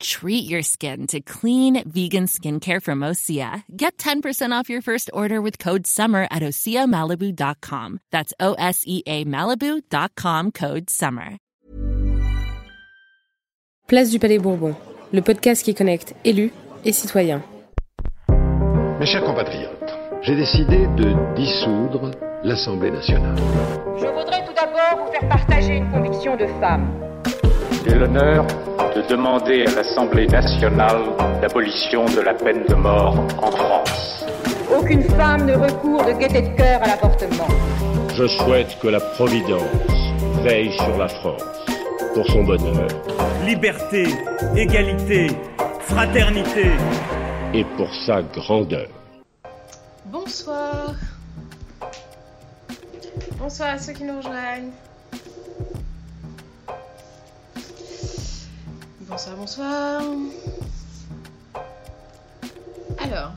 Treat your skin to clean vegan skincare from Osea. Get 10% off your first order with code SUMMER at OseaMalibu.com. That's O S E A Malibu.com code SUMMER. Place du Palais Bourbon, le podcast qui connecte élus et citoyens. Mes chers compatriotes, j'ai décidé de dissoudre l'Assemblée nationale. Je voudrais tout d'abord vous faire partager une conviction de femme. J'ai l'honneur de demander à l'Assemblée nationale l'abolition de la peine de mort en France. Aucune femme ne recourt de gaieté de cœur à l'avortement. Je souhaite que la Providence veille sur la France pour son bonheur Liberté, égalité, fraternité. et pour sa grandeur. Bonsoir. Bonsoir à ceux qui nous rejoignent. Bonsoir, bonsoir. Alors,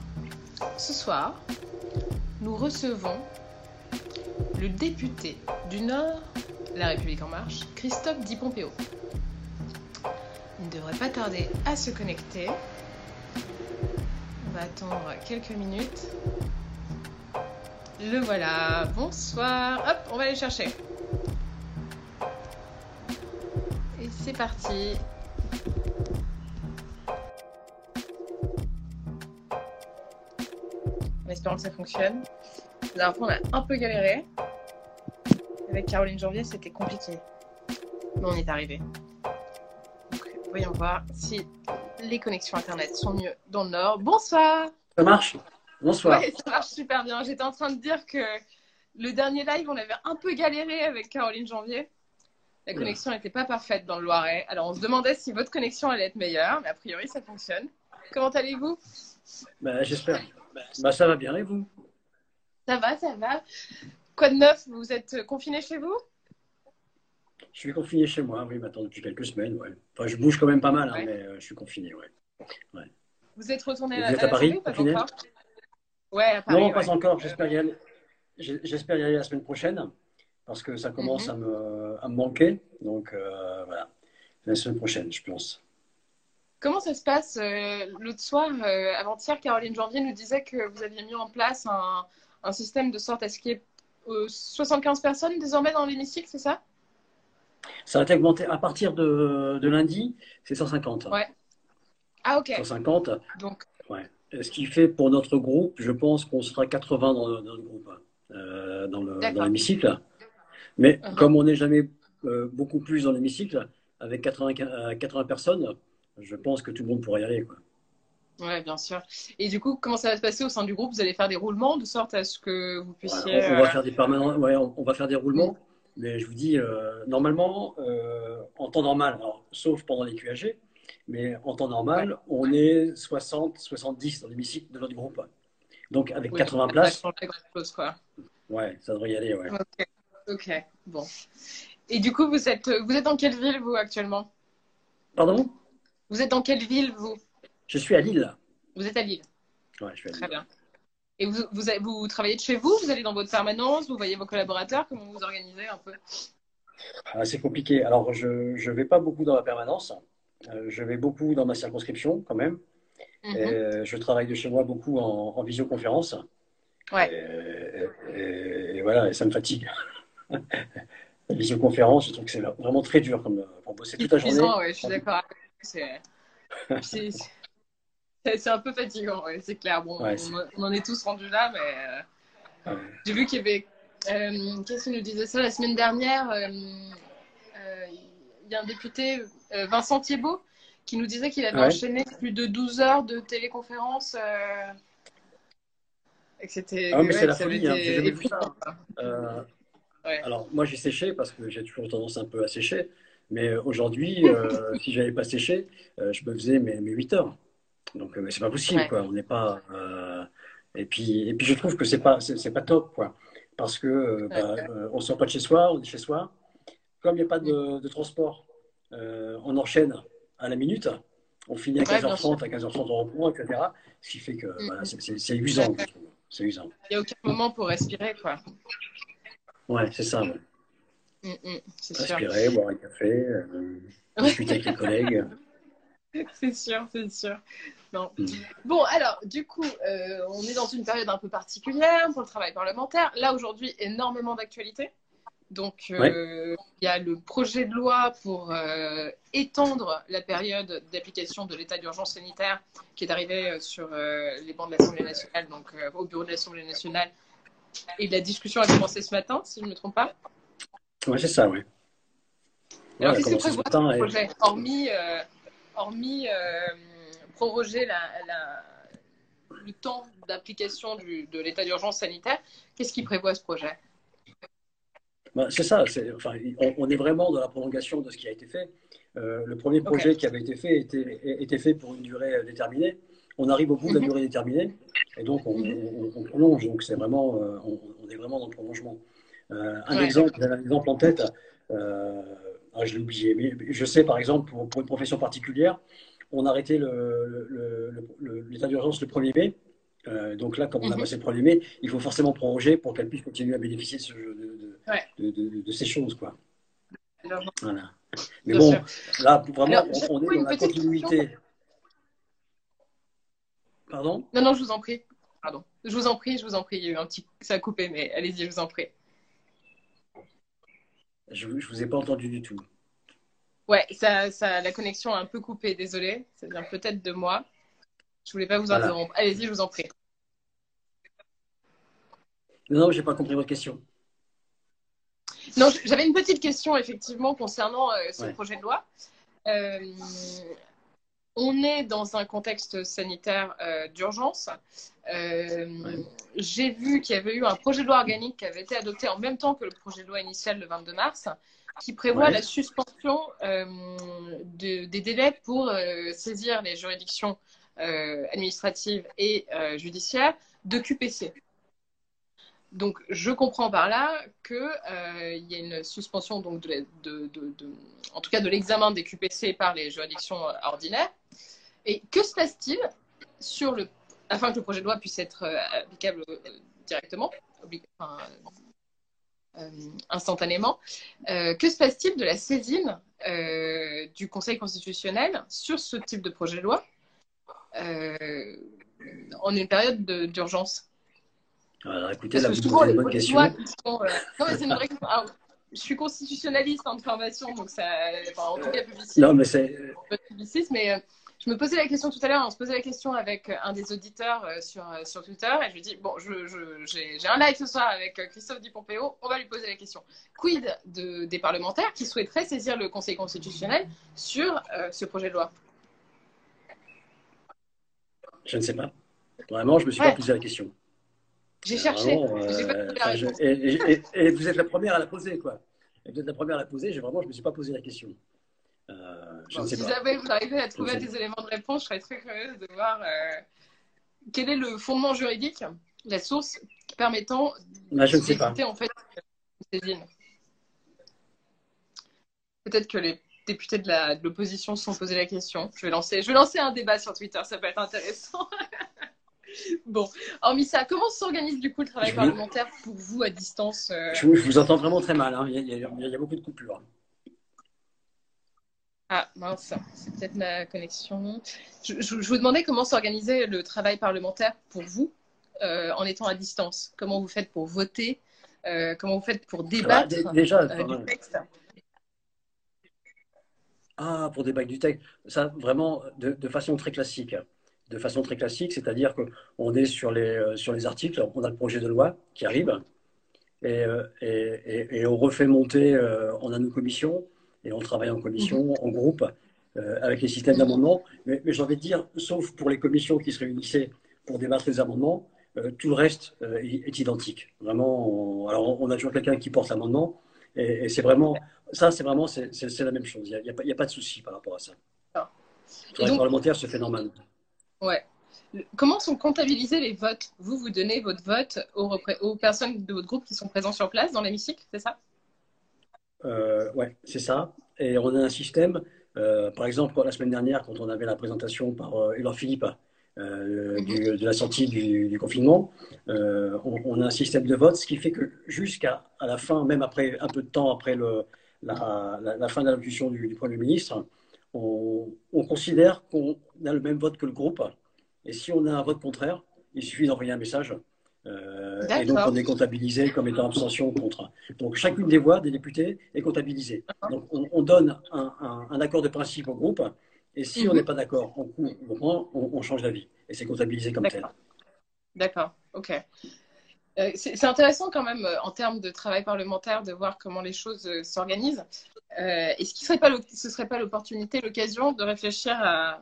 ce soir, nous recevons le député du Nord, La République en marche, Christophe Di Pompeo. Il ne devrait pas tarder à se connecter. On va attendre quelques minutes. Le voilà. Bonsoir. Hop, on va aller chercher. Et c'est parti. Ça fonctionne. La dernière fois, on a un peu galéré. Avec Caroline Janvier, c'était compliqué. Mais on y est arrivé. Donc, voyons voir si les connexions internet sont mieux dans le Nord. Bonsoir Ça marche Bonsoir. Ouais, ça marche super bien. J'étais en train de dire que le dernier live, on avait un peu galéré avec Caroline Janvier. La connexion n'était pas parfaite dans le Loiret. Alors, on se demandait si votre connexion allait être meilleure, mais a priori, ça fonctionne. Comment allez-vous? Bah, J'espère. Bah, ça va bien et vous? Ça va, ça va. Quoi de neuf? Vous êtes confiné chez vous? Je suis confiné chez moi, oui, maintenant depuis quelques semaines. Ouais. Enfin, je bouge quand même pas mal, hein, Ouais. mais euh, je suis confiné. Ouais. Vous êtes retourné Vous à, êtes à Paris, journée, pas Ouais, à Paris. non, pas encore. J'espère y aller. J'espère y aller la semaine prochaine parce que ça commence Mhm. à, me, à me manquer. Donc euh, voilà, la semaine prochaine, je pense. Comment ça se passe euh, L'autre soir, euh, avant-hier, Caroline Janvier nous disait que vous aviez mis en place un, un système de sorte à ce qu'il y ait euh, 75 personnes désormais dans l'hémicycle, c'est ça? Ça va être augmenté à partir de, de lundi, c'est 150. Ouais. Ah, ok. 150. Donc, Ce qui fait pour notre groupe, je pense qu'on sera 80 dans, dans le groupe, euh, dans l'hémicycle. Mais Mhm. comme on n'est jamais euh, beaucoup plus dans l'hémicycle, avec 80, euh, 80 personnes, je pense que tout le monde pourra y aller. Quoi. ouais, bien sûr. Et du coup, comment ça va se passer au sein du groupe? Vous allez faire des roulements de sorte à ce que vous puissiez. on euh, va faire des permanents, ouais, on, on va faire des roulements. Mais je vous dis, euh, normalement, euh, en temps normal, alors, sauf pendant les QAG, mais en temps normal, on est 60, 70 dans l'hémicycle de notre groupe. Donc avec oui, 80 ça va places, grand-chose, quoi. ouais, ça devrait y aller. Ouais. Ok, ok, bon. Et du coup, vous êtes, vous êtes dans quelle ville, vous, actuellement? Pardon? Vous êtes dans quelle ville, vous? Je suis à Lille. Vous êtes à Lille. Ouais, je suis à Lille. Très bien. Et vous, vous, travaillez de chez vous Vous allez dans votre permanence Vous voyez vos collaborateurs Comment vous organisez un peu? Ah, c'est compliqué. Alors, je ne vais pas beaucoup dans la permanence. Euh, je vais beaucoup dans ma circonscription, quand même. Mhm. Et je travaille de chez moi beaucoup en, en visioconférence. Ouais. Et, et- et voilà, et ça me fatigue. la visioconférence, je trouve que c'est vraiment très dur comme, pour bosser toute la journée. Ouais, je suis d'accord. avec. C'est un peu fatigant, ouais, c'est clair. Bon, Ouais, on, en est tous rendus là, mais euh, Ouais. j'ai vu qu'il y avait. euh, Qu'est-ce qu'il nous disait ça la semaine dernière euh, Il y a un député, Vincent Thiebaud, qui nous disait qu'il avait enchaîné plus de 12 heures de téléconférence. et que c'était. Ah, mais c'est la folie, hein. Euh, Ouais. Alors, moi, j'ai séché parce que j'ai toujours tendance un peu à sécher. Mais aujourd'hui, euh, si j'avais pas séché, euh, je me faisais mes, mes 8 heures. Donc, euh, c'est pas possible, Ouais. quoi. On n'est pas. euh, Et puis, et puis, je trouve que c'est pas, c'est pas top, quoi. Parce que euh, bah, Ouais. euh, on sort pas de chez soi, on est chez soi. comme il n'y a pas de, de transport, euh, on enchaîne à la minute. On finit à Ouais, bien 15h30, à 15h30 on reprend, etc. Ce qui fait que Mm. c'est- usant. C'est usant. Il n'y a aucun moment pour respirer, quoi. Ouais, c'est ça. ouais. Mm, mm, c'est sûr. Respirer, boire un café, euh, discuter avec les collègues. C'est sûr, c'est sûr. Non. Mm. Bon, alors, du coup, euh, on est dans une période un peu particulière pour le travail parlementaire. Là, aujourd'hui, énormément d'actualités. Donc, euh, il y a le projet de loi pour euh, étendre la période d'application de l'état d'urgence sanitaire qui est arrivé sur les bancs de l'Assemblée nationale, donc au bureau de l'Assemblée nationale. Et la discussion a commencé ce matin, si je ne me trompe pas. Ouais, c'est ça, oui. Ouais, qu'est-ce que ce prévoit ce et- projet Hormis, euh, hormis euh, proroger la, la- le temps d'application de l'état d'urgence sanitaire, qu'est-ce qui prévoit ce projet? Bah, c'est ça, enfin, on, on est vraiment dans la prolongation de ce qui a été fait. Euh, le premier projet qui avait été fait était, était fait pour une durée déterminée. On arrive au bout de la Mhm. durée déterminée et donc on, on- on prolonge. Donc c'est vraiment, on est vraiment dans le prolongement. Euh, un Ouais. exemple, j'avais un exemple en tête. euh, ah, je l'ai oublié, mais je sais par exemple pour, pour une profession particulière, on a arrêté le- le- le- le- l'état d'urgence le 1er mai. Euh, donc là, comme on a Mhm. passé le 1er mai, il faut forcément prolonger pour qu'elle puisse continuer à bénéficier de, ce- de- de- Ouais. de, de- de ces choses. Quoi. Alors, Voilà. Mais bon, sûr. là, vraiment, Alors, on, est dans la continuité. Pardon? Non, non, je vous en prie. Pardon. Je vous en prie, je vous en prie. Il y a eu un petit... Ça a coupé, mais allez-y, je vous en prie. Je ne vous ai pas entendu du tout. Ouais, ça, ça, la connexion a un peu coupé, désolé. Ça vient peut-être de moi. Je voulais pas vous Voilà. interrompre. Allez-y, je vous en prie. Non, non, je n'ai pas compris votre question. Non, j'avais une petite question effectivement concernant euh, ce Ouais. projet de loi. Euh, on est dans un contexte sanitaire euh, d'urgence. Euh. J'ai vu qu'il y avait eu un projet de loi organique qui avait été adopté en même temps que le projet de loi initial le 22 mars, qui prévoit la suspension euh, de- des délais pour saisir les juridictions administratives et judiciaires de QPC. Donc, je comprends par là qu'il y a une suspension, donc de, de- en tout cas de l'examen des QPC par les juridictions euh, ordinaires. Et que se passe-t-il afin que le projet de loi puisse être euh, applicable euh, directement, euh, instantanément, euh, que se passe-t-il de la saisine euh, du Conseil constitutionnel sur ce type de projet de loi euh, en une période de- d'urgence? Alors, écoutez, parce là, que vous souvent, posez les une bonne projets de question. loi qui sont, euh, non, mais c'est une vraie question. Alors, je suis constitutionnaliste en formation, donc ça, enfin, en tout cas publiciste, Non, mais c'est. pas publiciste, mais euh, je me posais la question tout à l'heure, on se posait la question avec un des auditeurs euh, sur, euh, sur Twitter, et je lui dis, bon, je, je- j'ai un live ce soir avec euh, Christophe Di-Pompeo, on va lui poser la question. Quid de, des parlementaires qui souhaiteraient saisir le Conseil constitutionnel sur euh, ce projet de loi? Je ne sais pas. Vraiment, je ne me suis Ouais. pas posé la question. J'ai cherché, Vraiment, pas euh, trouvé la enfin, je- réponse. et, et- et vous êtes la première à la poser, quoi. Et vous êtes la première à la poser. J'ai vraiment, je ne me suis pas posé la question. Euh, je Bon, ne sais si pas. jamais vous arrivez à trouver des éléments de réponse, je serais très curieuse de voir euh, quel est le fondement juridique, la source permettant Ah, je ne sais pas. en fait saisine. Peut-être que les députés de l'opposition se sont posé la question. Je vais, lancer, je vais lancer un débat sur Twitter, ça peut être intéressant. bon, hormis ça, comment s'organise du coup le travail Je- parlementaire pour vous à distance euh, Je, vous- je vous entends vraiment très mal. hein. Il, y a, il y beaucoup de coupures. Ah mince, c'est peut-être ma connexion. Je, vous demandais comment s'organisait le travail parlementaire pour vous euh, en étant à distance. Comment vous faites pour voter Euh, Comment vous faites pour Bah, débattre dé- déjà, du texte Ah, pour débattre du texte, ça vraiment de, de façon très classique. De façon très classique, c'est-à-dire qu'on est sur les, euh, sur les articles, on a le projet de loi qui arrive, et, euh, et, on refait monter, euh, on a nos commissions, et on travaille en commission, en groupe, euh, avec les systèmes d'amendements. Mais, mais j'ai envie de dire, sauf pour les commissions qui se réunissaient pour débattre des amendements, euh, tout le reste euh, est, identique. Vraiment, on, alors on a toujours quelqu'un qui porte l'amendement, et, et c'est vraiment, ça c'est vraiment, c'est la même chose. Il n'y a, a a pas de souci par rapport à ça. D'accord. Le travail donc- parlementaire se fait normalement. Ouais. Le- Comment sont comptabilisés les votes? Vous, vous donnez votre vote aux, personnes de votre groupe qui sont présentes sur place dans l'hémicycle, c'est ça? Euh, ouais, c'est ça. Et on a un système, euh, par exemple, la semaine dernière, quand on avait la présentation par euh, Philippe euh, du, de la sortie du, du confinement, euh, on, on, a un système de vote, ce qui fait que jusqu'à à la fin, même après un peu de temps après le, la, la, la, fin de l'allocution du, du, Premier ministre, on, on considère qu'on a le même vote que le groupe. Et si on a un vote contraire, il suffit d'envoyer un message euh, et donc, on est comptabilisé comme étant abstention ou contre. Donc, chacune des voix des députés est comptabilisée. Donc, on, on donne un, un, un, accord de principe au groupe, et si on n'est pas d'accord, on, on, on, change d'avis, et c'est comptabilisé comme tel. D'accord, ok. Euh, c'est intéressant quand même euh, en termes de travail parlementaire de voir comment les choses euh, s'organisent. Est-ce que ce ne serait pas l'opportunité, l'occasion de réfléchir à,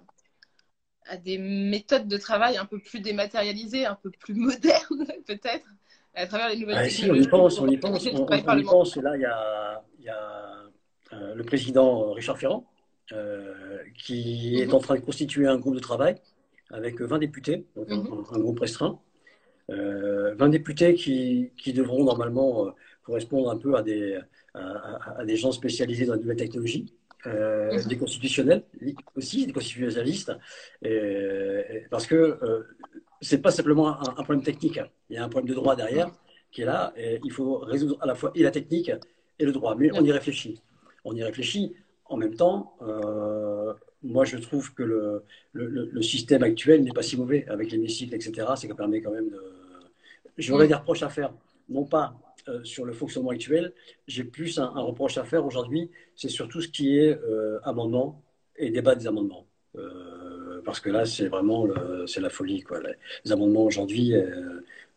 à des méthodes de travail un peu plus dématérialisées, un peu plus modernes peut-être, à travers les nouvelles ah, si, on y pense, on y pense, on, on y pense. Et là, il y a, il y a euh, le président Richard Ferrand euh, qui mm -hmm. est en train de constituer un groupe de travail avec 20 députés, donc mm -hmm. un, un, groupe restreint. Euh, 20 députés qui, qui devront normalement euh, correspondre un peu à des, à, à, des gens spécialisés dans la nouvelle technologie. Euh, mmh. des constitutionnels aussi, des constitutionnalistes, et, parce que euh, c'est pas simplement un, un, problème technique, il y a un problème de droit derrière qui est là, et il faut résoudre à la fois et la technique et le droit, mais mmh. on y réfléchit. On y réfléchit. En même temps, euh, moi je trouve que le, le, le système actuel n'est pas si mauvais avec l'hémicycle, etc. C'est qu'on permet quand même de. J'aurais mmh. des reproches à faire, non pas euh, sur le fonctionnement actuel. J'ai plus un, un, reproche à faire aujourd'hui, c'est surtout ce qui est euh, amendement et débat des amendements. Euh, parce que là, c'est vraiment c'est la folie. Quoi. Les, amendements aujourd'hui,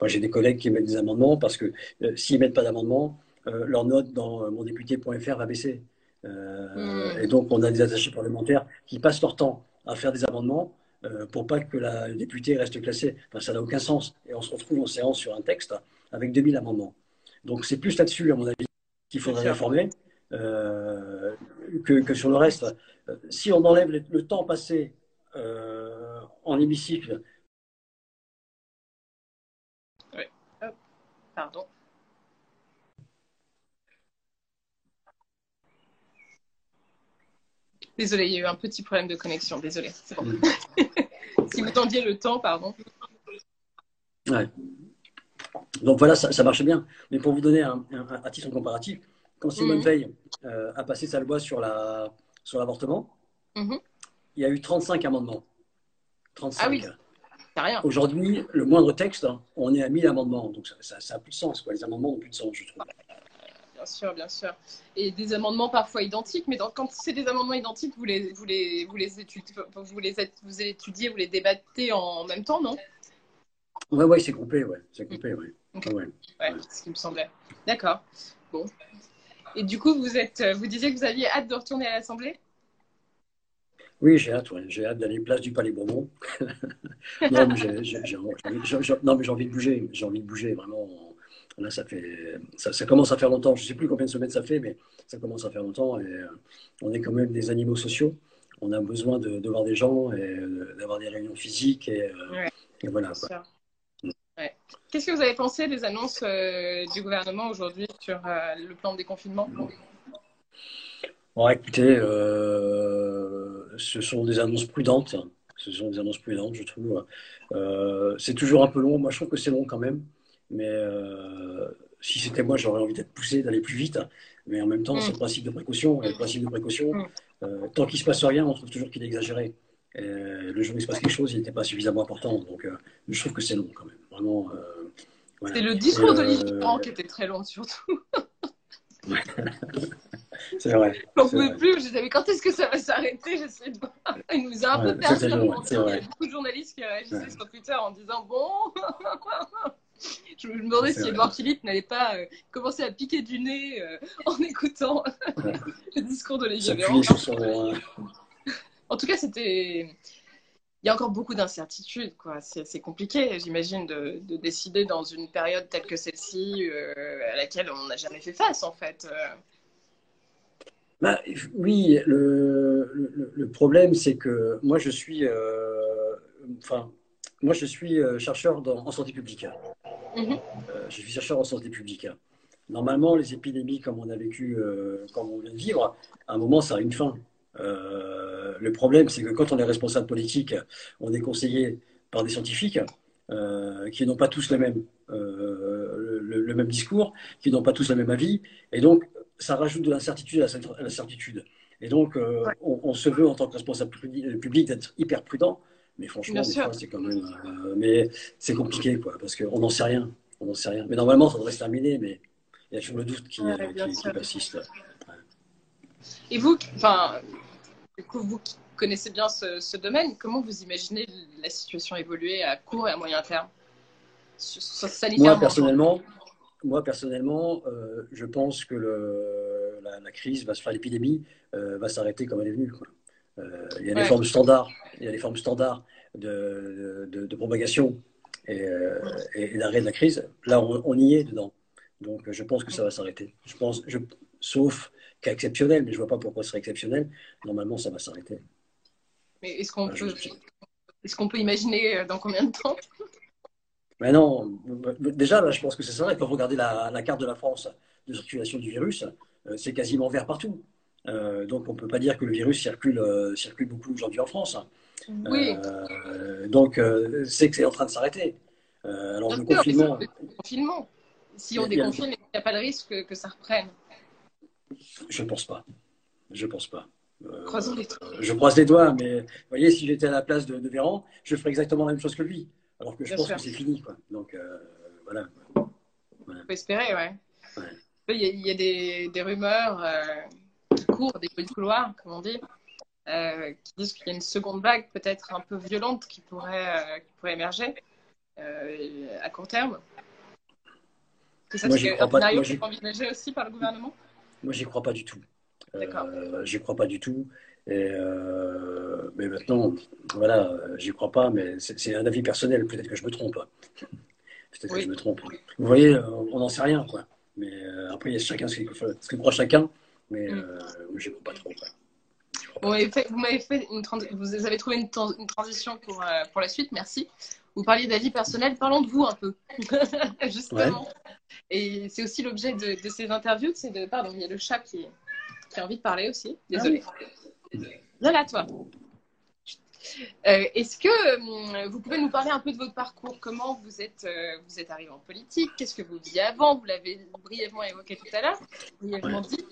moi j'ai des collègues qui émettent des amendements parce que s'ils mettent pas d'amendements, leur note dans mondéputé.fr va baisser. Mmh. Et donc, on a des attachés parlementaires qui passent leur temps à faire des amendements pour pas que la, le député reste classé. Enfin, ça n'a aucun sens. Et on se retrouve en séance sur un texte avec 2000 amendements. Donc c'est plus là-dessus, à mon avis, qu'il faudrait réformer euh, que, que, sur le reste. Si on enlève le, le temps passé euh, en hémicycle. Oui. Pardon. Désolé, il y a eu un petit problème de connexion. Désolé. Bon. Mm. si vous tendiez le temps, pardon. Ouais. Donc voilà, ça, ça, marche bien. Mais pour vous donner un, un, un titre comparatif, quand Simone mmh. Veil euh, a passé sa loi sur l'avortement, la, sur mmh. il y a eu 35 amendements. 35. Ah oui. Aujourd'hui, le moindre texte, hein, on est à 1000 amendements. Donc ça, ça, ça, a plus de sens. Quoi. Les amendements n'ont plus de sens, je trouve. Bien sûr, bien sûr. Et des amendements parfois identiques, mais dans, quand c'est des amendements identiques, vous les, vous les, vous les, étudiez, vous les, vous étudiez, vous les débattez en même temps, non Ouais, ouais, c'est coupé, ouais. C'est ouais. Okay. ouais. ouais. ce qui me semblait. D'accord. Bon. Et du coup, vous êtes, vous disiez que vous aviez hâte de retourner à l'Assemblée Oui, j'ai hâte, ouais. J'ai hâte d'aller place du Palais Bourbon. non, mais j'ai envie de bouger. J'ai envie de bouger, vraiment. Là, ça fait, ça, ça, commence à faire longtemps. Je ne sais plus combien de semaines ça fait, mais ça commence à faire longtemps. Et euh, on est quand même des animaux sociaux. On a besoin de, de voir des gens et d'avoir des réunions physiques. Et, euh, ouais, et voilà. Ouais. Qu'est-ce que vous avez pensé des annonces euh, du gouvernement aujourd'hui sur le plan de déconfinement bon, Écoutez, ce sont des annonces prudentes. Ce sont des annonces prudentes, je trouve. C'est toujours un peu long. Moi, je trouve que c'est long quand même. Mais euh, si c'était moi, j'aurais envie d'être poussé, d'aller plus vite. Mais en même temps, mmh. c'est le principe de précaution. Et le principe de précaution, mmh. tant qu'il ne se passe rien, on trouve toujours qu'il est exagéré. Et le jour où il se passe quelque chose, il n'était pas suffisamment important. Donc, euh, je trouve que c'est long quand même. Vraiment. Euh, voilà. C'est le discours d'Olivier Grand qui était très long, surtout. c'est vrai. J'en pouvais plus. Je disais, mais quand est-ce que ça va s'arrêter? J'essayais de voir. Il nous a un ouais, peu perdu. Il y a beaucoup de journalistes qui réagissaient sur Twitter en disant, bon. Je me demandais si Edouard Philippe n'allait pas euh, commencer à piquer du nez euh, en écoutant le discours d'Olivier Véran. En tout cas, c'était. Il y a encore beaucoup d'incertitudes, quoi. C'est compliqué, j'imagine, de, de, décider dans une période telle que celle-ci, euh, à laquelle on n'a jamais fait face, en fait. Bah, oui, le, le, le problème, c'est que moi, je suis, euh, enfin, moi, je suis euh, chercheur dans, en santé publique. -hmm. euh, je suis chercheur en santé publique. Normalement, les épidémies, comme on a vécu, comme on vient de vivre, à un moment, ça a une fin. le problème, c'est que quand on est responsable politique, on est conseillé par des scientifiques qui n'ont pas tous le même, le, même discours, qui n'ont pas tous le même avis, et donc ça rajoute de l'incertitude à l'incertitude. Et donc, on, se veut en tant que responsable public d'être hyper prudent, mais franchement, c'est quand même. Euh, mais c'est compliqué, quoi, parce qu'on n'en sait rien. On n'en sait rien. Mais normalement, ça devrait se terminer, mais il y a toujours le doute qui, persiste. Et vous, enfin, vous qui connaissez bien ce, domaine, comment vous imaginez la situation évoluer à court et à moyen terme? Moi, personnellement, moi, personnellement euh, je pense que le, la, crise va se faire, l'épidémie euh, va s'arrêter comme elle est venue. Quoi. Euh, il y a des formes standards, il y a des formes standards de, de, propagation euh, et, d'arrêt de la crise. Là, on, y est dedans. Donc, je pense que ça va s'arrêter. Je pense, je, sauf cas exceptionnel, mais je vois pas pourquoi ce serait exceptionnel. Normalement, ça va s'arrêter. Mais est-ce qu'on peut, est-ce qu'on peut imaginer euh, dans combien de temps? Mais non, déjà, là, je pense que c'est ça. Quand vous regardez la, la, carte de la France de circulation du virus, c'est quasiment vert partout. Euh, donc on ne peut pas dire que le virus circule, euh, circule beaucoup aujourd'hui en France. Oui. Euh, donc c'est que c'est en train de s'arrêter. alors le confinement... confinement. Si on déconfine, il n'y a pas de risque que ça reprenne. Je ne pense pas. Je pense pas. Croisons les je croise les doigts, mais vous voyez, si j'étais à la place de, de, Véran, je ferais exactement la même chose que lui. Alors que je pense que c'est fini. Quoi. Donc voilà. voilà. faut espérer, ouais. Il y, a, des, des rumeurs des bruits de couloir, comme on dit, euh, qui disent qu'il y a une seconde vague peut-être un peu violente qui pourrait, euh, qui pourrait émerger euh, à court terme. C'est ça, c'est un scénario qui est envisagé aussi par le gouvernement? Moi, j'y crois pas du tout. j'y crois pas du tout. Et mais maintenant, voilà, j'y crois pas, mais c'est un avis personnel. Peut-être que je me trompe. Peut-être que je me trompe. Vous voyez, on n'en sait rien, quoi. Mais après, il y a chacun ce que croit chacun mais mm. euh, je ne pas trop. vous m'avez fait, une vous avez trouvé une, transition pour, euh, pour la suite, merci. Vous parliez d'avis personnel, parlons de vous un peu, justement. Et c'est aussi l'objet de, ces interviews, c'est de, pardon, il y a le chat qui, qui a envie de parler aussi. Ah là, toi. Euh, est-ce que vous pouvez nous parler un peu de votre parcours? Comment vous êtes, vous êtes arrivé en politique? Qu'est-ce que vous faisiez avant? Vous l'avez brièvement évoqué tout à l'heure, brièvement dit.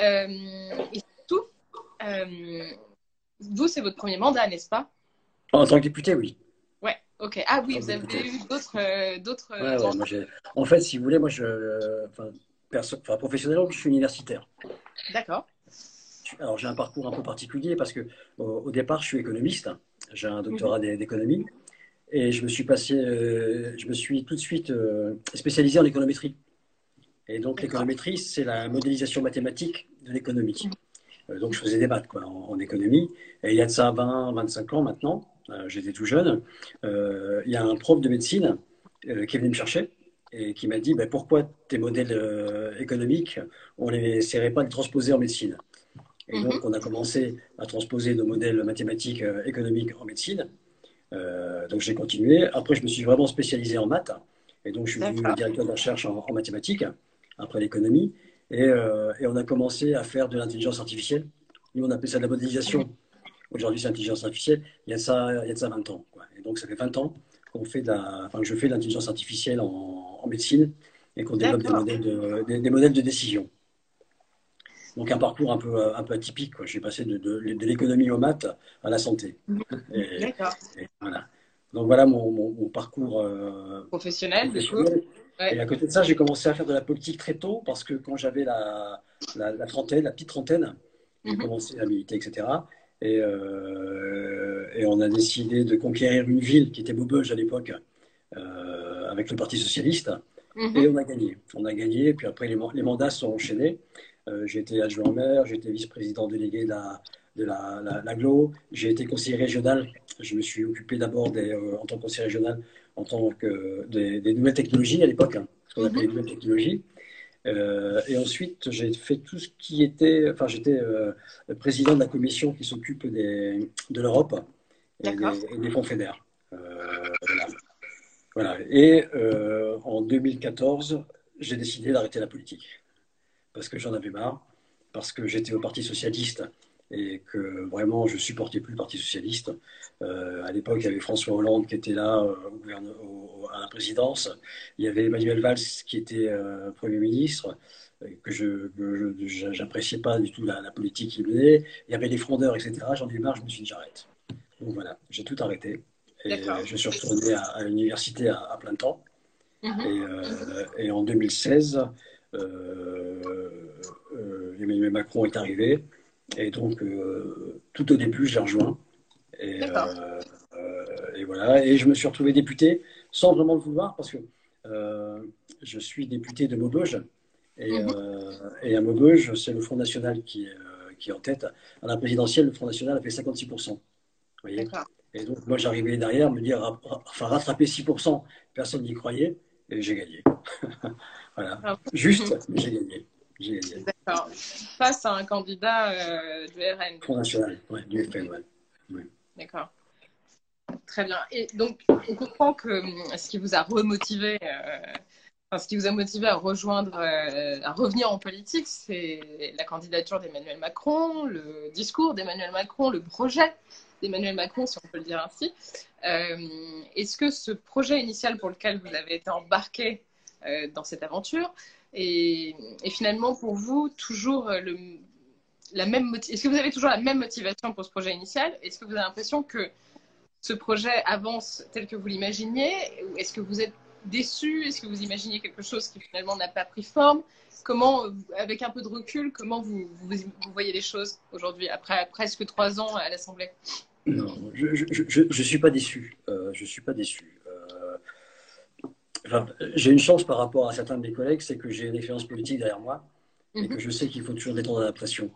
Euh, et surtout, euh, vous, c'est votre premier mandat, n'est-ce pas? En tant que député, oui. Ouais, ok. Ah oui, vous avez eu d'autres. Euh, d'autres en fait, si vous voulez, moi, je, enfin, enfin, professionnellement, je suis universitaire. D'accord. Alors, j'ai un parcours un peu particulier parce que au, départ, je suis économiste. J'ai un doctorat mhm. d'économie et je me suis passé, je me suis tout de suite spécialisé en économétrie. Et donc l'économétrie, c'est la modélisation mathématique de l'économie. Euh, donc je faisais des maths quoi, en, économie. Et il y a de ça 20, 25 ans maintenant, euh, j'étais tout jeune, euh, il y a un prof de médecine qui est venu me chercher et qui m'a dit ben, pourquoi tes modèles économiques, on ne les essaierait pas de transposer en médecine? Et donc mhm. on a commencé à transposer nos modèles mathématiques économiques en médecine. donc j'ai continué. Après, je me suis vraiment spécialisé en maths. Et donc, je suis devenu directeur de recherche en mathématiques après l'économie. Euh, et, on a commencé à faire de l'intelligence artificielle. Nous, on appelle ça de la modélisation. Aujourd'hui, c'est l'intelligence artificielle. Il y a ça, il y a ça 20 ans. Et donc, ça fait 20 ans qu'on fait de enfin, que je fais de l'intelligence artificielle en, médecine et qu'on développe des modèles, de, des, modèles de décision. Donc, un parcours un peu, un peu atypique. J'ai passé de, de, l'économie aux maths à la santé. D'accord. Voilà. Donc, voilà mon, mon, parcours euh, professionnel. professionnel. Et à côté de ça, j'ai commencé à faire de la politique très tôt parce que quand j'avais la, la, trentaine, la petite trentaine, j'ai mhm. commencé à militer, etc. Et, euh, et, on a décidé de conquérir une ville qui était Maubeuge à l'époque euh, avec le Parti Socialiste. Mhm. Et on a gagné. On a gagné, puis après, les, les mandats sont enchaînés. Euh, j'ai été adjoint maire, j'ai été vice-président délégué de la, de l'aglo, j'ai été conseiller régional. Je me suis occupé d'abord en tant que conseiller régional en tant que des, nouvelles technologies à l'époque, hein, ce qu'on appelait les mhm. nouvelles technologies. Euh, et ensuite, j'ai fait tout ce qui était. Enfin, j'étais euh, président de la commission qui s'occupe de l'Europe et, des fonds fédères. Euh, voilà. Et en 2014, j'ai décidé d'arrêter la politique parce que j'en avais marre, parce que j'étais au Parti socialiste et que vraiment je supportais plus le Parti socialiste. Euh, à l'époque, il y avait François Hollande qui était là euh, au, à la présidence. Il y avait Emmanuel Valls qui était euh, Premier ministre, que je n'appréciais pas du tout la, politique qu'il menait. Il y avait les frondeurs, etc. J'en ai marre, je me suis dit j'arrête. Donc voilà, j'ai tout arrêté. Et je suis retourné à, l'université à, plein temps. Et, et, en 2016, Emmanuel Macron est arrivé. Et donc, euh, tout au début, j'ai rejoint. Et, euh, euh, et, voilà. Et je me suis retrouvé député sans vraiment le vouloir parce que je suis député de Maubeuge. Et, mhm. et à Maubeuge, c'est le Front National qui, qui est en tête. À la présidentielle, le Front National a fait 56%. Vous voyez? Et donc, moi, j'arrivais derrière, me dire, enfin, rattraper 6%, personne n'y croyait, et j'ai gagné. voilà. Ah Juste, j'ai gagné. D'accord. Face à un candidat euh, du RN. Front National, ouais, du FN, ouais. D'accord. Très bien. Et donc, on comprend que euh, ce qui vous a remotivé, euh, enfin, ce qui vous a motivé à rejoindre, à revenir en politique, c'est la candidature d'Emmanuel Macron, le discours d'Emmanuel Macron, le projet d'Emmanuel Macron, si on peut le dire ainsi. Est-ce que ce projet initial pour lequel vous avez été embarqué dans cette aventure, et, finalement, pour vous, toujours le, la même Est-ce que vous avez toujours la même motivation pour ce projet initial? Est-ce que vous avez l'impression que ce projet avance tel que vous l'imaginiez? Est-ce que vous êtes déçu? Est-ce que vous imaginez quelque chose qui finalement n'a pas pris forme? Comment, avec un peu de recul, comment vous, vous, voyez les choses aujourd'hui, après presque trois ans à l'Assemblée? Non, je ne suis pas déçu. Euh, je suis pas déçu j'ai une chance par rapport à certains de mes collègues, c'est que j'ai une expérience politique derrière moi et que mhm. je sais qu'il faut toujours détendre la pression.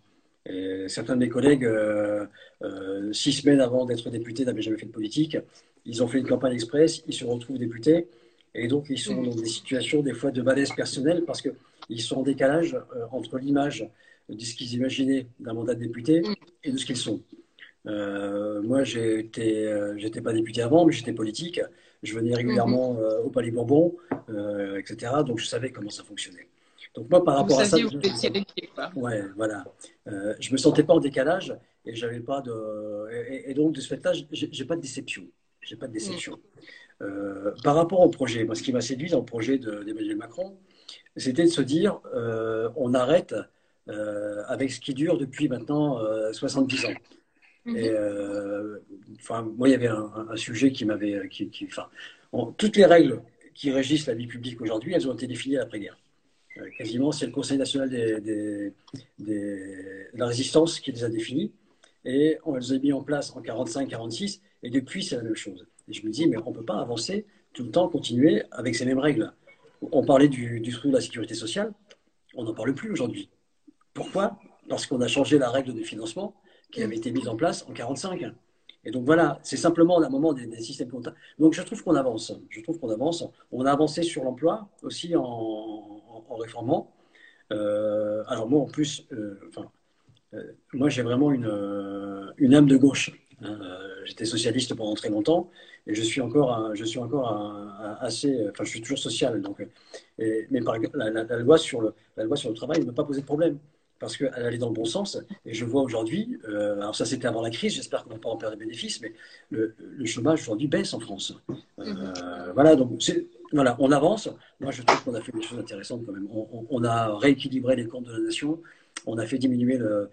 Et certains de mes collègues, euh, euh, six semaines avant d'être députés, n'avaient jamais fait de politique. Ils ont fait une campagne express, ils se retrouvent députés. Et donc, ils sont mhm. dans des situations, des fois, de malaise personnel parce qu'ils sont en décalage euh, entre l'image de ce qu'ils imaginaient d'un mandat de député mhm. et de ce qu'ils sont. moi, j'étais pas député avant, mais j'étais politique. Je venais régulièrement mhm. euh, au Palais Bourbon, euh, etc. Donc je savais comment ça fonctionnait. Donc moi, par rapport à ça, je, ouais, voilà. Euh, je me sentais pas en décalage et j'avais pas de et, donc de ce fait-là, j'ai pas de déception. J'ai pas de déception. Mhm. Euh, par rapport au projet, moi, ce qui m'a séduit dans le projet d'Emmanuel Macron, c'était de se dire, on arrête avec ce qui dure depuis maintenant 70 ans. Et, mhm. euh, enfin, moi, il y avait un, sujet qui m'avait. Qui, enfin, toutes les règles qui régissent la vie publique aujourd'hui, elles ont été définies après-guerre. Euh, quasiment, c'est le Conseil national des, de la résistance qui les a définies. Et on les a mis en place en 45-46. Et depuis, c'est la même chose. Et je me dis, mais on ne peut pas avancer tout le temps, continuer avec ces mêmes règles. On parlait du, du trou de la sécurité sociale. On n'en parle plus aujourd'hui. Pourquoi? Parce qu'on a changé la règle de financement qui avait été mise en place en 1945. Et donc voilà, c'est simplement un moment des, systèmes comptables. Donc je trouve qu'on avance. Je trouve qu'on avance. On a avancé sur l'emploi aussi en, réformant. Euh, alors moi en plus, euh, enfin, euh, moi j'ai vraiment une, une âme de gauche. J'étais socialiste pendant très longtemps et je suis encore, je suis encore assez, enfin je suis toujours social. Donc, mais par, la, la, loi sur le, la loi sur le travail ne m'a pas posé de problème parce qu'elle allait dans le bon sens. Et je vois aujourd'hui, euh, alors ça c'était avant la crise, j'espère qu'on va pas en perdre des bénéfices, mais le, chômage aujourd'hui baisse en France. Euh, mhm. Voilà, donc voilà, on avance. Moi je trouve qu'on a fait des choses intéressantes quand même. On, a rééquilibré les comptes de la nation, on a fait diminuer le,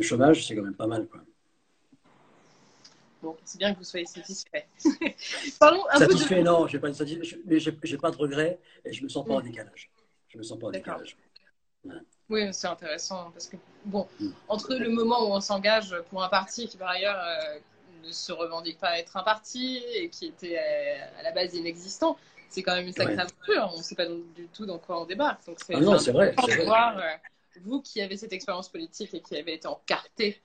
chômage, c'est quand même pas mal. Quoi. Bon, c'est bien que vous soyez satisfait. Parlons un satisfait, peu de... non, j'ai pas, mais j'ai pas de regrets et je me sens pas en décalage. Je me sens pas en décalage. Oui, c'est intéressant parce que, bon, entre le moment où on s'engage pour un parti qui, par ailleurs, euh, ne se revendique pas être un parti et qui était euh, à la base inexistant, c'est quand même une sacrée aventure. On ne sait pas du tout dans quoi on débarque. Donc, c'est ah c'est vrai. De voir, euh, vous qui avez cette expérience politique et qui avez été encarté,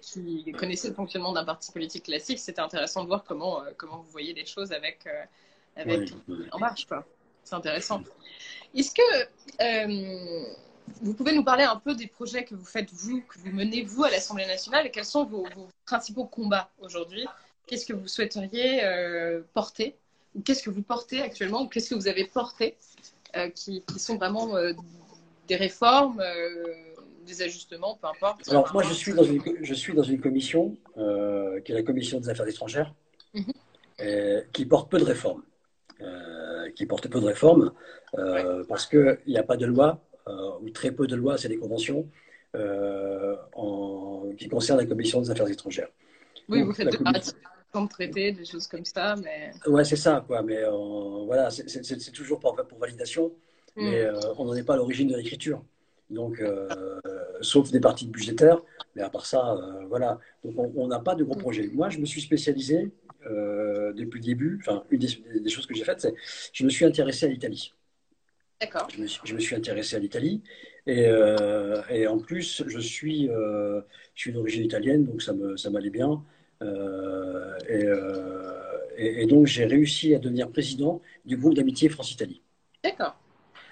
qui connaissez le fonctionnement d'un parti politique classique, c'était intéressant de voir comment, comment vous voyez les choses avec, avec En Marche. C'est intéressant. Est-ce que vous pouvez nous parler un peu des projets que vous faites vous, que vous menez vous à l'Assemblée nationale et quels sont vos, principaux combats aujourd'hui? Qu'est-ce que vous souhaiteriez euh, porter? Ou qu'est-ce que vous portez actuellement? Ou qu'est-ce que vous avez porté qui, qui, sont vraiment des réformes, des ajustements, peu importe. Alors moi, je suis dans une, je suis dans une commission qui est la commission des affaires étrangères, mhm. qui porte peu de réformes. qui porte peu de réformes parce qu'il n'y a pas de loi, ou très peu de lois, c'est des conventions. En, qui concernent la commission des affaires étrangères. Oui, vous faites des de traité, des choses comme ça. Mais... Ouais, c'est ça, quoi. Mais euh, voilà, c'est toujours pour, pour validation, mm. mais euh, on n'en est pas à l'origine de l'écriture. Donc, euh, sauf des parties budgétaires, mais à part ça, voilà. Donc, on n'a pas de gros projets. Moi, je me suis spécialisé depuis le début. Enfin, une des, choses que j'ai faites, c'est je me suis intéressé à l'Italie. D'accord. Je, je, me suis intéressé à l'Italie. Et, et, en plus, je suis, je suis d'origine italienne, donc ça m'allait ça bien. Euh, euh, et, et, donc, j'ai réussi à devenir président du groupe d'amitié France-Italie. D'accord.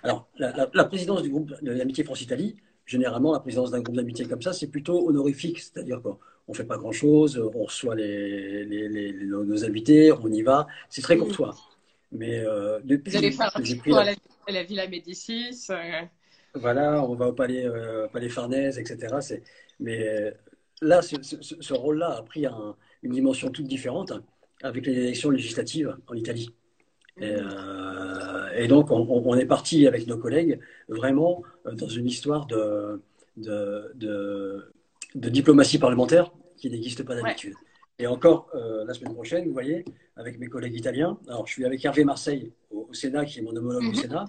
Alors, la, présidence du groupe d'amitié France-Italie, généralement, la présidence d'un groupe d'amitié comme ça, c'est plutôt honorifique, c'est-à-dire qu'on ne fait pas grand-chose, on reçoit les, les, nos invités, on y va, c'est très courtois. Mais euh, depuis Vous allez faire un petit la... à la, Villa Médicis. Voilà, on va au Palais, Palais Farnèse, etc. Mais là, ce, rôle-là a pris une dimension toute différente avec les élections législatives en Italie. Et, euh, donc, on, est parti avec nos collègues vraiment euh, dans une histoire de, de, diplomatie parlementaire qui n'existe pas d'habitude. Et encore, euh, la semaine prochaine, vous voyez, avec mes collègues italiens, alors je suis avec Hervé Marseille au, Sénat, qui est mon homologue au mhm. Sénat,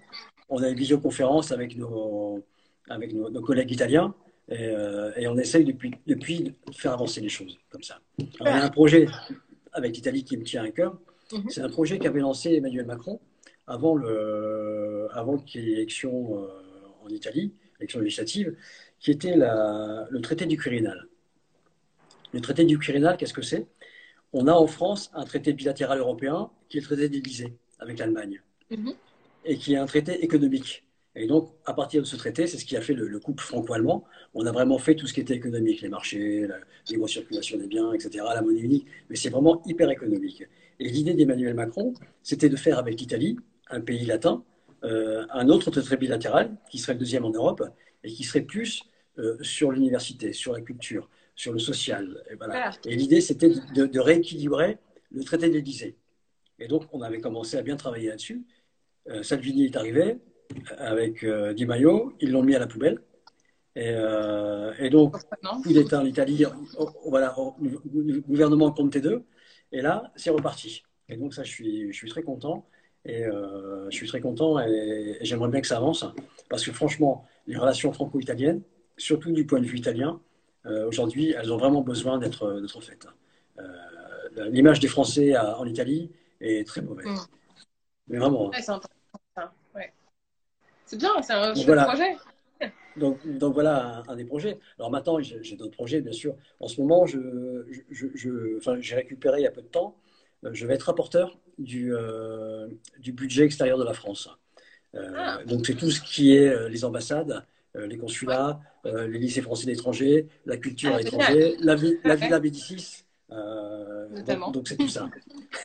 on a une visioconférence avec nos, avec nos collègues italiens, euh, et, on essaye depuis, depuis de faire avancer les choses comme ça. il y a un projet avec l'Italie qui me tient à cœur. Mhm. C'est un projet qu'avait lancé Emmanuel Macron avant, le, avant qu'il y ait l'élection euh, en Italie, l'élection législative, qui était la, le traité du Quirinal. Le traité du Quirinal, qu'est-ce que c'est? On a en France un traité bilatéral européen qui est le traité d'Élysée avec l'Allemagne, mhm. et qui est un traité économique et donc, à partir de ce traité, c'est ce qui a fait le, couple franco-allemand. On a vraiment fait tout ce qui était économique, les marchés, la libre circulation des biens, etc., la monnaie unique, mais c'est vraiment hyper économique. Et l'idée d'Emmanuel Macron, c'était de faire avec l'Italie, un pays latin, euh, un autre traité bilatéral, qui serait le deuxième en Europe, et qui serait plus euh, sur l'université, sur la culture, sur le social. Et, voilà. et l'idée, c'était de, rééquilibrer le traité d'Élysée. Et donc, on avait commencé à bien travailler là-dessus. Euh, Salvini est arrivé, avec euh, Di Maio, ils l'ont mis à la poubelle. Et, euh, donc, coup d'État en Italie, voilà, gouvernement Conte 2, et là, c'est reparti. Et donc, ça, je suis, je suis très content. Et euh, je suis très content et, j'aimerais bien que ça avance. Parce que franchement, les relations franco-italiennes, surtout du point de vue italien, aujourd'hui, elles ont vraiment besoin d'être faites. L'image des Français en Italie est très mauvaise. Mm. Mais vraiment. C'est bien, c'est un chouette projet. Donc, donc, voilà un, des projets. Alors maintenant, j'ai d'autres projets, bien sûr. En ce moment, je, je, enfin, j'ai récupéré il y a peu de temps. Euh, je vais être rapporteur du, euh, du budget extérieur de la France. Euh, ah. Donc c'est tout ce qui est les ambassades, les consulats, les lycées français d'étrangers, la culture ah, à l'étranger, la, la Villa Médicis. donc c'est tout ça.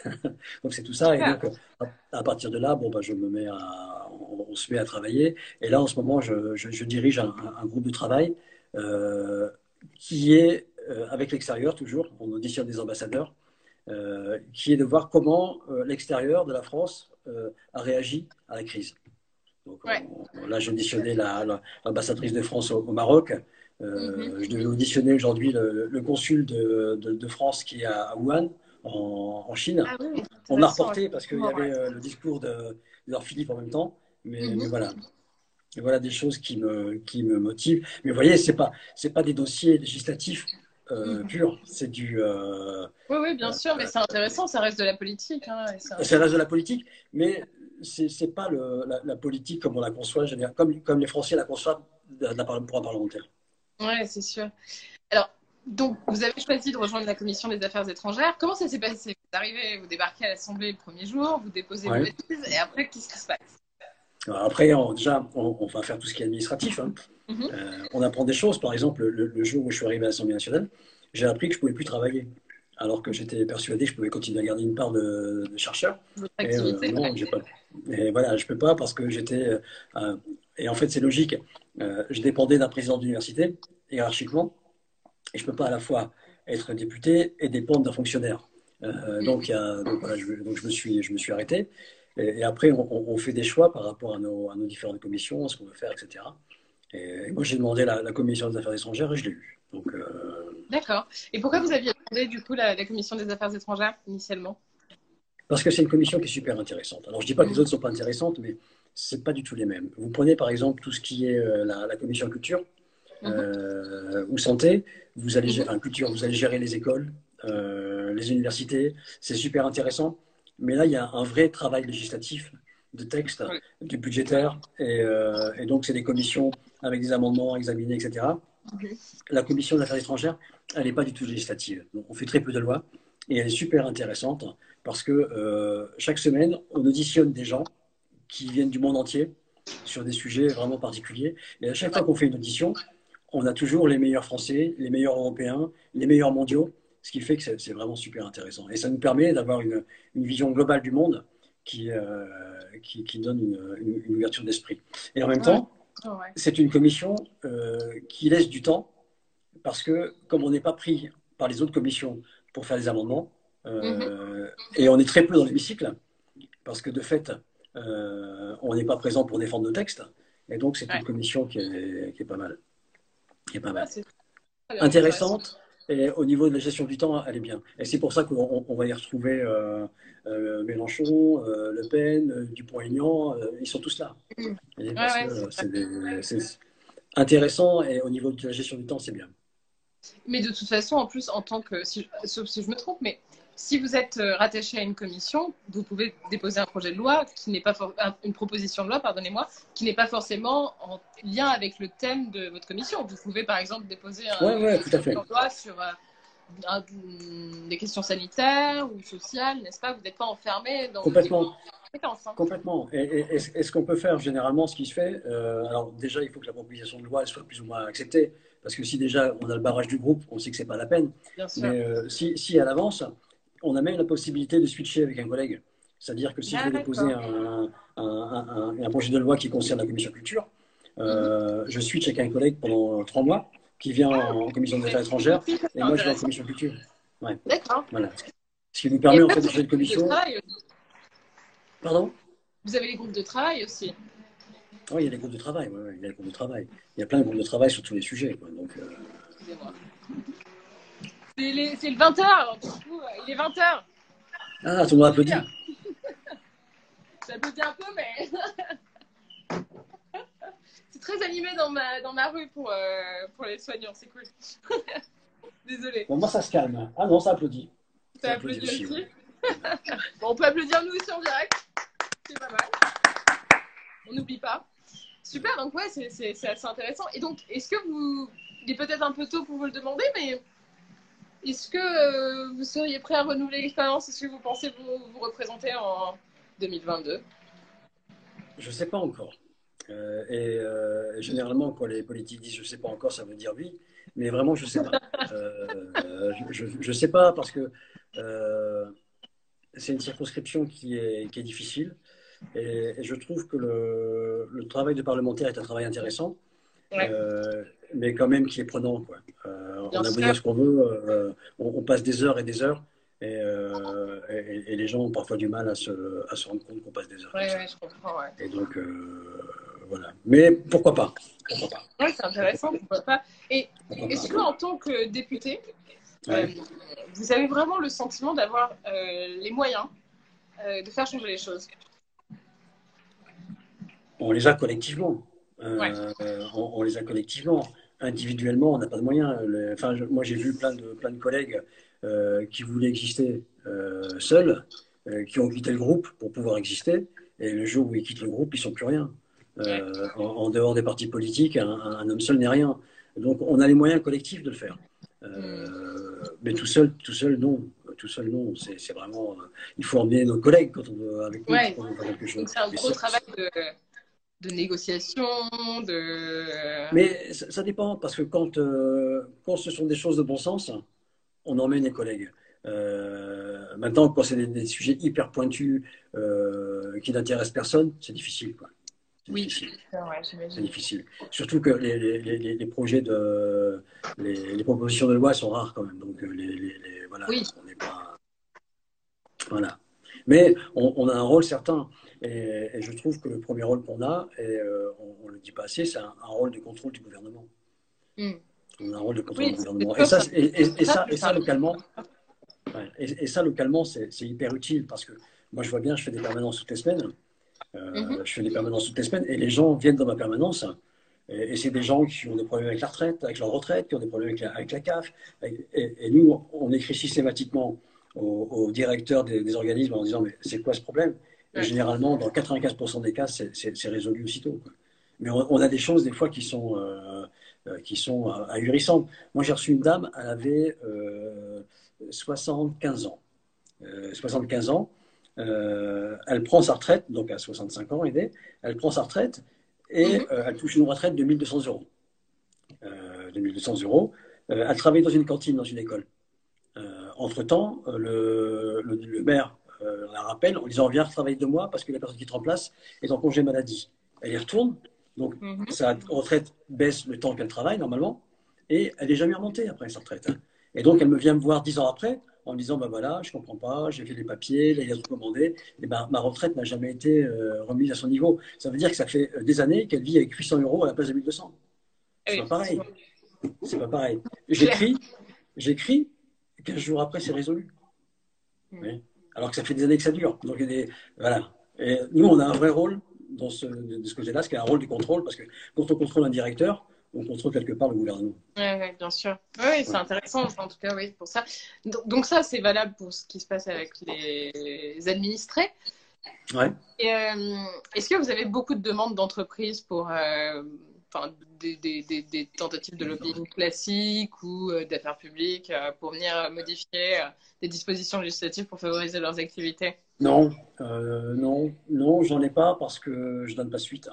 donc c'est tout ça. Et donc à, partir de là, bon, bah, je me mets à, on, se met à travailler. Et là, en ce moment, je, dirige un, groupe de travail euh, qui est euh, avec l'extérieur, toujours, on auditionne des ambassadeurs, euh, qui est de voir comment l'extérieur de la France a réagi à la crise. Donc, là, j'ai auditionné l'ambassadrice de France au, Maroc. Mm-hmm. Je devais auditionner aujourd'hui le, consul de, France qui est à, Wuhan, en, Chine. Ah on a reporté parce qu'il y avait le discours de, de Philippe en même temps. Mais, mhm. voilà. voilà des choses qui me, qui me motivent. Mais vous voyez, ce n'est pas, pas des dossiers législatifs euh, mhm. purs. C'est du. Euh, oui, oui, bien sûr, mais c'est intéressant, ça reste de la politique. Hein, ça reste de la politique, mais ce n'est pas le, la, politique comme on la conçoit, comme, comme les Français la conçoivent pour un parlementaire. Oui, c'est sûr. Alors, donc, vous avez choisi de rejoindre la commission des affaires étrangères. Comment ça s'est passé? Vous arrivez, vous débarquez à l'Assemblée le premier jour, vous déposez vos valises, et après, qu'est-ce qui se passe? Après, déjà, on, va faire tout ce qui est administratif. Hein. Mhm. Euh, on apprend des choses. Par exemple, le, jour où je suis arrivé à l'Assemblée nationale, j'ai appris que je ne pouvais plus travailler. alors que j'étais persuadé que je pouvais continuer à garder une part de, chercheur. Et, euh, non, pas. Et voilà, je peux pas parce que j'étais. Euh, et en fait, c'est logique. Euh, je dépendais d'un président d'université, hiérarchiquement, et je peux pas à la fois être député et dépendre d'un fonctionnaire. donc, voilà, je, donc, je, me suis, je me suis arrêté. Et, après, on, fait des choix par rapport à nos, à nos différentes commissions, ce qu'on veut faire, etc. Et, moi, j'ai demandé la, la, commission des affaires étrangères et je l'ai eu. Donc, D'accord. Et pourquoi vous aviez demandé du coup la, commission des affaires étrangères initialement? Parce que c'est une commission qui est super intéressante. Alors je dis pas que les autres ne sont pas intéressantes, mais c'est pas du tout les mêmes. Vous prenez par exemple tout ce qui est euh, la, commission culture mhm. euh, ou santé, vous allez, gérer, culture, vous allez gérer les écoles, euh, les universités, c'est super intéressant. Mais là, il y a un vrai travail législatif de texte, du budgétaire, et, et donc c'est des commissions avec des amendements examinés, etc. La commission des affaires étrangères, elle n'est pas du tout législative. on fait très peu de lois et elle est super intéressante parce que euh, chaque semaine, on auditionne des gens qui viennent du monde entier sur des sujets vraiment particuliers. Et à chaque fois qu'on fait une audition, on a toujours les meilleurs Français, les meilleurs Européens, les meilleurs mondiaux, ce qui fait que c'est vraiment super intéressant. Et ça nous permet d'avoir une, vision globale du monde qui, euh, qui, donne une, ouverture d'esprit. Et en même temps, c'est une commission euh, qui laisse du temps parce que comme on n'est pas pris par les autres commissions pour faire des amendements, euh, mhm. et on est très peu dans l'hémicycle, parce que de fait, on n'est pas présent pour défendre nos textes, et donc c'est une commission qui est, pas mal. Qui est pas mal. Ah, Intéressante, et au niveau de la gestion du temps, elle est bien. Et c'est pour ça qu'on va y retrouver euh, Mélenchon, Le Pen, Dupont-Aignan, ils sont tous là. c'est intéressant, et au niveau de la gestion du temps, c'est bien. Mais de toute façon, en plus, en tant que, sauf si je me trompe, mais si vous êtes euh, rattaché à une commission, vous pouvez déposer un projet de loi qui n'est pas une proposition de loi, pardonnez-moi, qui n'est pas forcément en lien avec le thème de votre commission. Vous pouvez par exemple déposer un projet de loi sur euh, des questions sanitaires ou sociales, n'est-ce pas? Vous n'êtes pas enfermé dans complètement. Hein. Complètement. Et, ce qu'on peut faire généralement, ce qui se fait, euh, alors déjà, il faut que la proposition de loi soit plus ou moins acceptée. Parce que si déjà on a le barrage du groupe, on sait que ce n'est pas la peine. Mais euh, si, si, à l'avance, on a même la possibilité de switcher avec un collègue. C'est-à-dire que si je vais déposer un, un, un, projet de loi qui concerne la commission culture, euh, je switch avec un collègue pendant trois mois qui vient ah, en commission des affaires étrangères et moi je vais en commission culture. Ouais. D'accord. Voilà. Ce qui nous permet en fait de faire une commission. Pardon? Vous avez les groupes de travail aussi. Oui, il y a les groupes de travail. il y a les groupes de travail. Il y a plein de groupes de travail sur tous les sujets. Donc, euh... C'est le 20h, il est 20h. Ah, tout le monde applaudit. J'applaudis un peu, mais. c'est très animé dans ma, dans ma rue pour, euh, pour les soignants, c'est cool. Désolé. Bon, moi, ça se calme. Ah non, ça applaudit. Ça, applaudit, aussi, bon, on peut applaudir nous aussi en direct. C'est pas mal. On n'oublie pas. Super, donc ouais, c'est assez intéressant. Et donc, est-ce que vous. Il est peut-être un peu tôt pour vous le demander, mais est-ce que euh, vous seriez prêt à renouveler l'expérience Est-ce que vous pensez vous, vous représenter en 2022 Je ne sais pas encore. Euh, et euh, généralement, quand les politiques disent je ne sais pas encore, ça veut dire oui. Mais vraiment, je ne sais pas. je ne sais pas parce que c'est une circonscription qui est, qui est difficile. Et, je trouve que le, le, travail de parlementaire est un travail intéressant, euh, mais quand même qui est prenant. Quoi. Euh, on a beau dire ce qu'on veut, euh, on, passe des heures et des heures, et, et, les gens ont parfois du mal à se, à se rendre compte qu'on passe des heures. Oui, je comprends. Et donc, voilà. Mais pourquoi pas, pourquoi pas? Oui, c'est intéressant, pourquoi pas? Et est-ce qu'en tant que député, vous avez vraiment le sentiment d'avoir les moyens de faire changer les choses? On les a collectivement. Euh, on, les a collectivement. Individuellement, on n'a pas de moyens. enfin, moi, j'ai vu plein de, plein de collègues euh, qui voulaient exister euh, seuls, qui ont quitté le groupe pour pouvoir exister. Et le jour où ils quittent le groupe, ils ne sont plus rien. En, dehors des partis politiques, un, homme seul n'est rien. Donc, on a les moyens collectifs de le faire. mais tout seul, tout seul, non tout seul, non. C'est vraiment. il faut emmener nos collègues quand on veut avec nous. C'est un gros travail de, de négociation, de... Mais ça, dépend, parce que quand, euh, quand ce sont des choses de bon sens, on emmène les collègues. Euh, maintenant, quand c'est des, sujets hyper pointus euh, qui n'intéressent personne, c'est difficile. Quoi. Oui, c'est difficile. Surtout que les, les, les, projets de les, propositions de loi sont rares quand même. Donc les, voilà, oui. on n'est pas voilà. Mais on, a un rôle certain. Et, je trouve que le premier rôle qu'on a, et on ne le dit pas assez, c'est un, rôle de contrôle du gouvernement. Hmm. On a un rôle de contrôle du gouvernement. Et ça, et, ça, et ça localement, et, ça, localement, c'est hyper utile parce que moi, je vois bien, je fais des permanences toutes les semaines. Euh, mhm. Je fais des permanences toutes les semaines et les gens viennent dans ma permanence. Et, c'est des gens qui ont des problèmes avec la retraite, avec leur retraite, qui ont des problèmes avec la, CAF. Et, nous, on écrit systématiquement aux, directeurs des, organismes en disant Mais c'est quoi ce problème? Et Généralement, dans 95% des cas, c'est résolu aussitôt. Mais on, a des choses, des fois, qui sont, euh, euh, qui sont ahurissantes. Moi, j'ai reçu une dame, elle avait 75 ans. 75 euh, ans. Euh, elle prend sa retraite, donc à 65 ans, aidée, elle prend sa retraite et mhm. euh, elle touche une retraite de 1200 euros. de 1200 euros. elle travaille dans une cantine, dans une école. Entre-temps, le, le, maire la rappelle en disant Viens travailler de moi parce que la personne qui te remplace est en congé maladie. Elle y retourne, donc mhm. sa retraite baisse le temps qu'elle travaille normalement, et elle n'est jamais remontée après sa retraite. Hein. Et donc, elle me vient me voir dix ans après en me disant, ben voilà, je comprends pas, j'ai fait les papiers, là, il a tout commandé, et ben, ma retraite n'a jamais été euh, remise à son niveau. Ça veut dire que ça fait euh, des années qu'elle vit avec 800 euros à la place de 1200. C'est pas pareil. C'est pas pareil. J'écris, j'écris, 15 jours après, c'est résolu. Hmm. Alors que ça fait des années que ça dure. Donc, des, voilà. Et nous, on a un vrai rôle dans ce, de ce côté-là, ce qui est un rôle du contrôle, parce que quand on contrôle un directeur, on contrôle quelque part le gouvernement. Oui, bien sûr. Oui, c'est intéressant, en tout cas, oui, pour ça. Donc, ça, c'est valable pour ce qui se passe avec les administrés. Ouais. Euh, est-ce que vous avez beaucoup de demandes d'entreprises pour euh, des, des, des, tentatives de lobbying classiques ou euh, d'affaires publiques pour venir modifier des dispositions législatives pour favoriser leurs activités Non, non, non, j'en ai pas parce que je donne pas suite.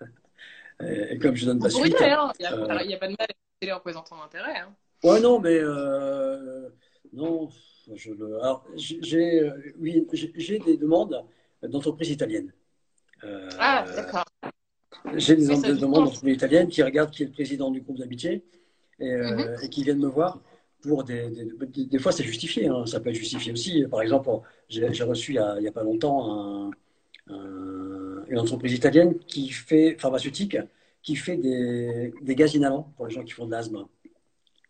Et, comme je donne pas suite. Hein. Il n'y a, a, pas de mal à les représentants d'intérêt. Hein. Ouais, non, mais euh, non. Je le... j'ai, euh, oui, j'ai des demandes d'entreprises italiennes. Euh, ah, d'accord. J'ai des demandes d'entreprises italiennes qui regardent qui est le président du groupe d'amitié et, mhm. et, qui viennent me voir pour des. Des, des fois, c'est justifié. Hein, ça peut être justifié aussi. Par exemple, j'ai reçu il n'y a, a, pas longtemps un, une entreprise italienne qui fait pharmaceutique, qui fait des, gaz inhalants pour les gens qui font de l'asthme.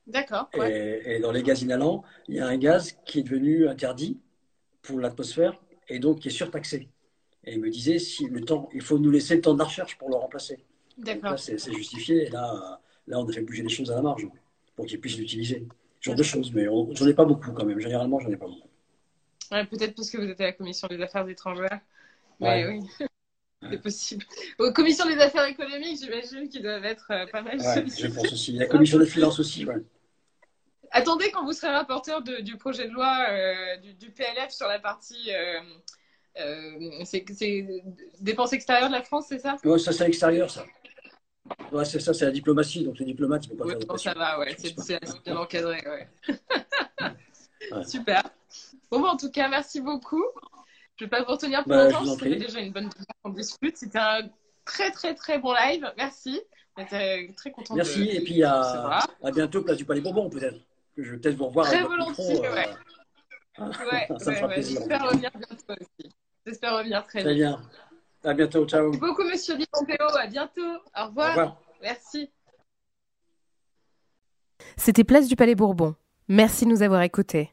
D'accord. Et, dans les gaz inhalants, il y a un gaz qui est devenu interdit pour l'atmosphère et donc qui est surtaxé. Et il me disait, si le temps, il faut nous laisser le temps de la recherche pour le remplacer. D'accord. C'est justifié. Et là, là, on a fait bouger les choses à la marge pour qu'ils puissent l'utiliser. Ce genre de choses, mais j'en ai pas beaucoup quand même. Généralement, j'en ai pas beaucoup. Peut-être parce que vous êtes à la commission des affaires étrangères. Mais oui. C'est possible. Aux commissions des affaires économiques, j'imagine qu'ils doivent être euh, pas mal ouais, Je pense aussi. La commission des finances aussi, ouais. Attendez, quand vous serez rapporteur du projet de loi euh, du, PLF sur la partie. Euh, c'est dépenses extérieures de la France, c'est ça? Oui, ça c'est l'extérieur, ça. Ouais, c'est ça, c'est la diplomatie. Donc les diplomates, ils ne peuvent pas faire ça va, ouais. C'est assez bien encadré, ouais. Super. Bon, en tout cas, merci beaucoup. Je ne vais pas vous retenir plus bah, longtemps. C'était déjà une bonne qu'on discute. C'était un très, très, très bon live. Merci. Très content Merci. et puis à, à bientôt, place du Palais Bourbon, peut-être. Je vais peut-être vous revoir. Très volontiers, euh, ouais. ouais, ça me fera plaisir. J'espère revenir bientôt aussi. J'espère revenir très, très bien. À bientôt. Ciao. Merci beaucoup, monsieur Di Pompeo. À bientôt. Au revoir. Au revoir. Merci. C'était Place du Palais Bourbon. Merci de nous avoir écoutés.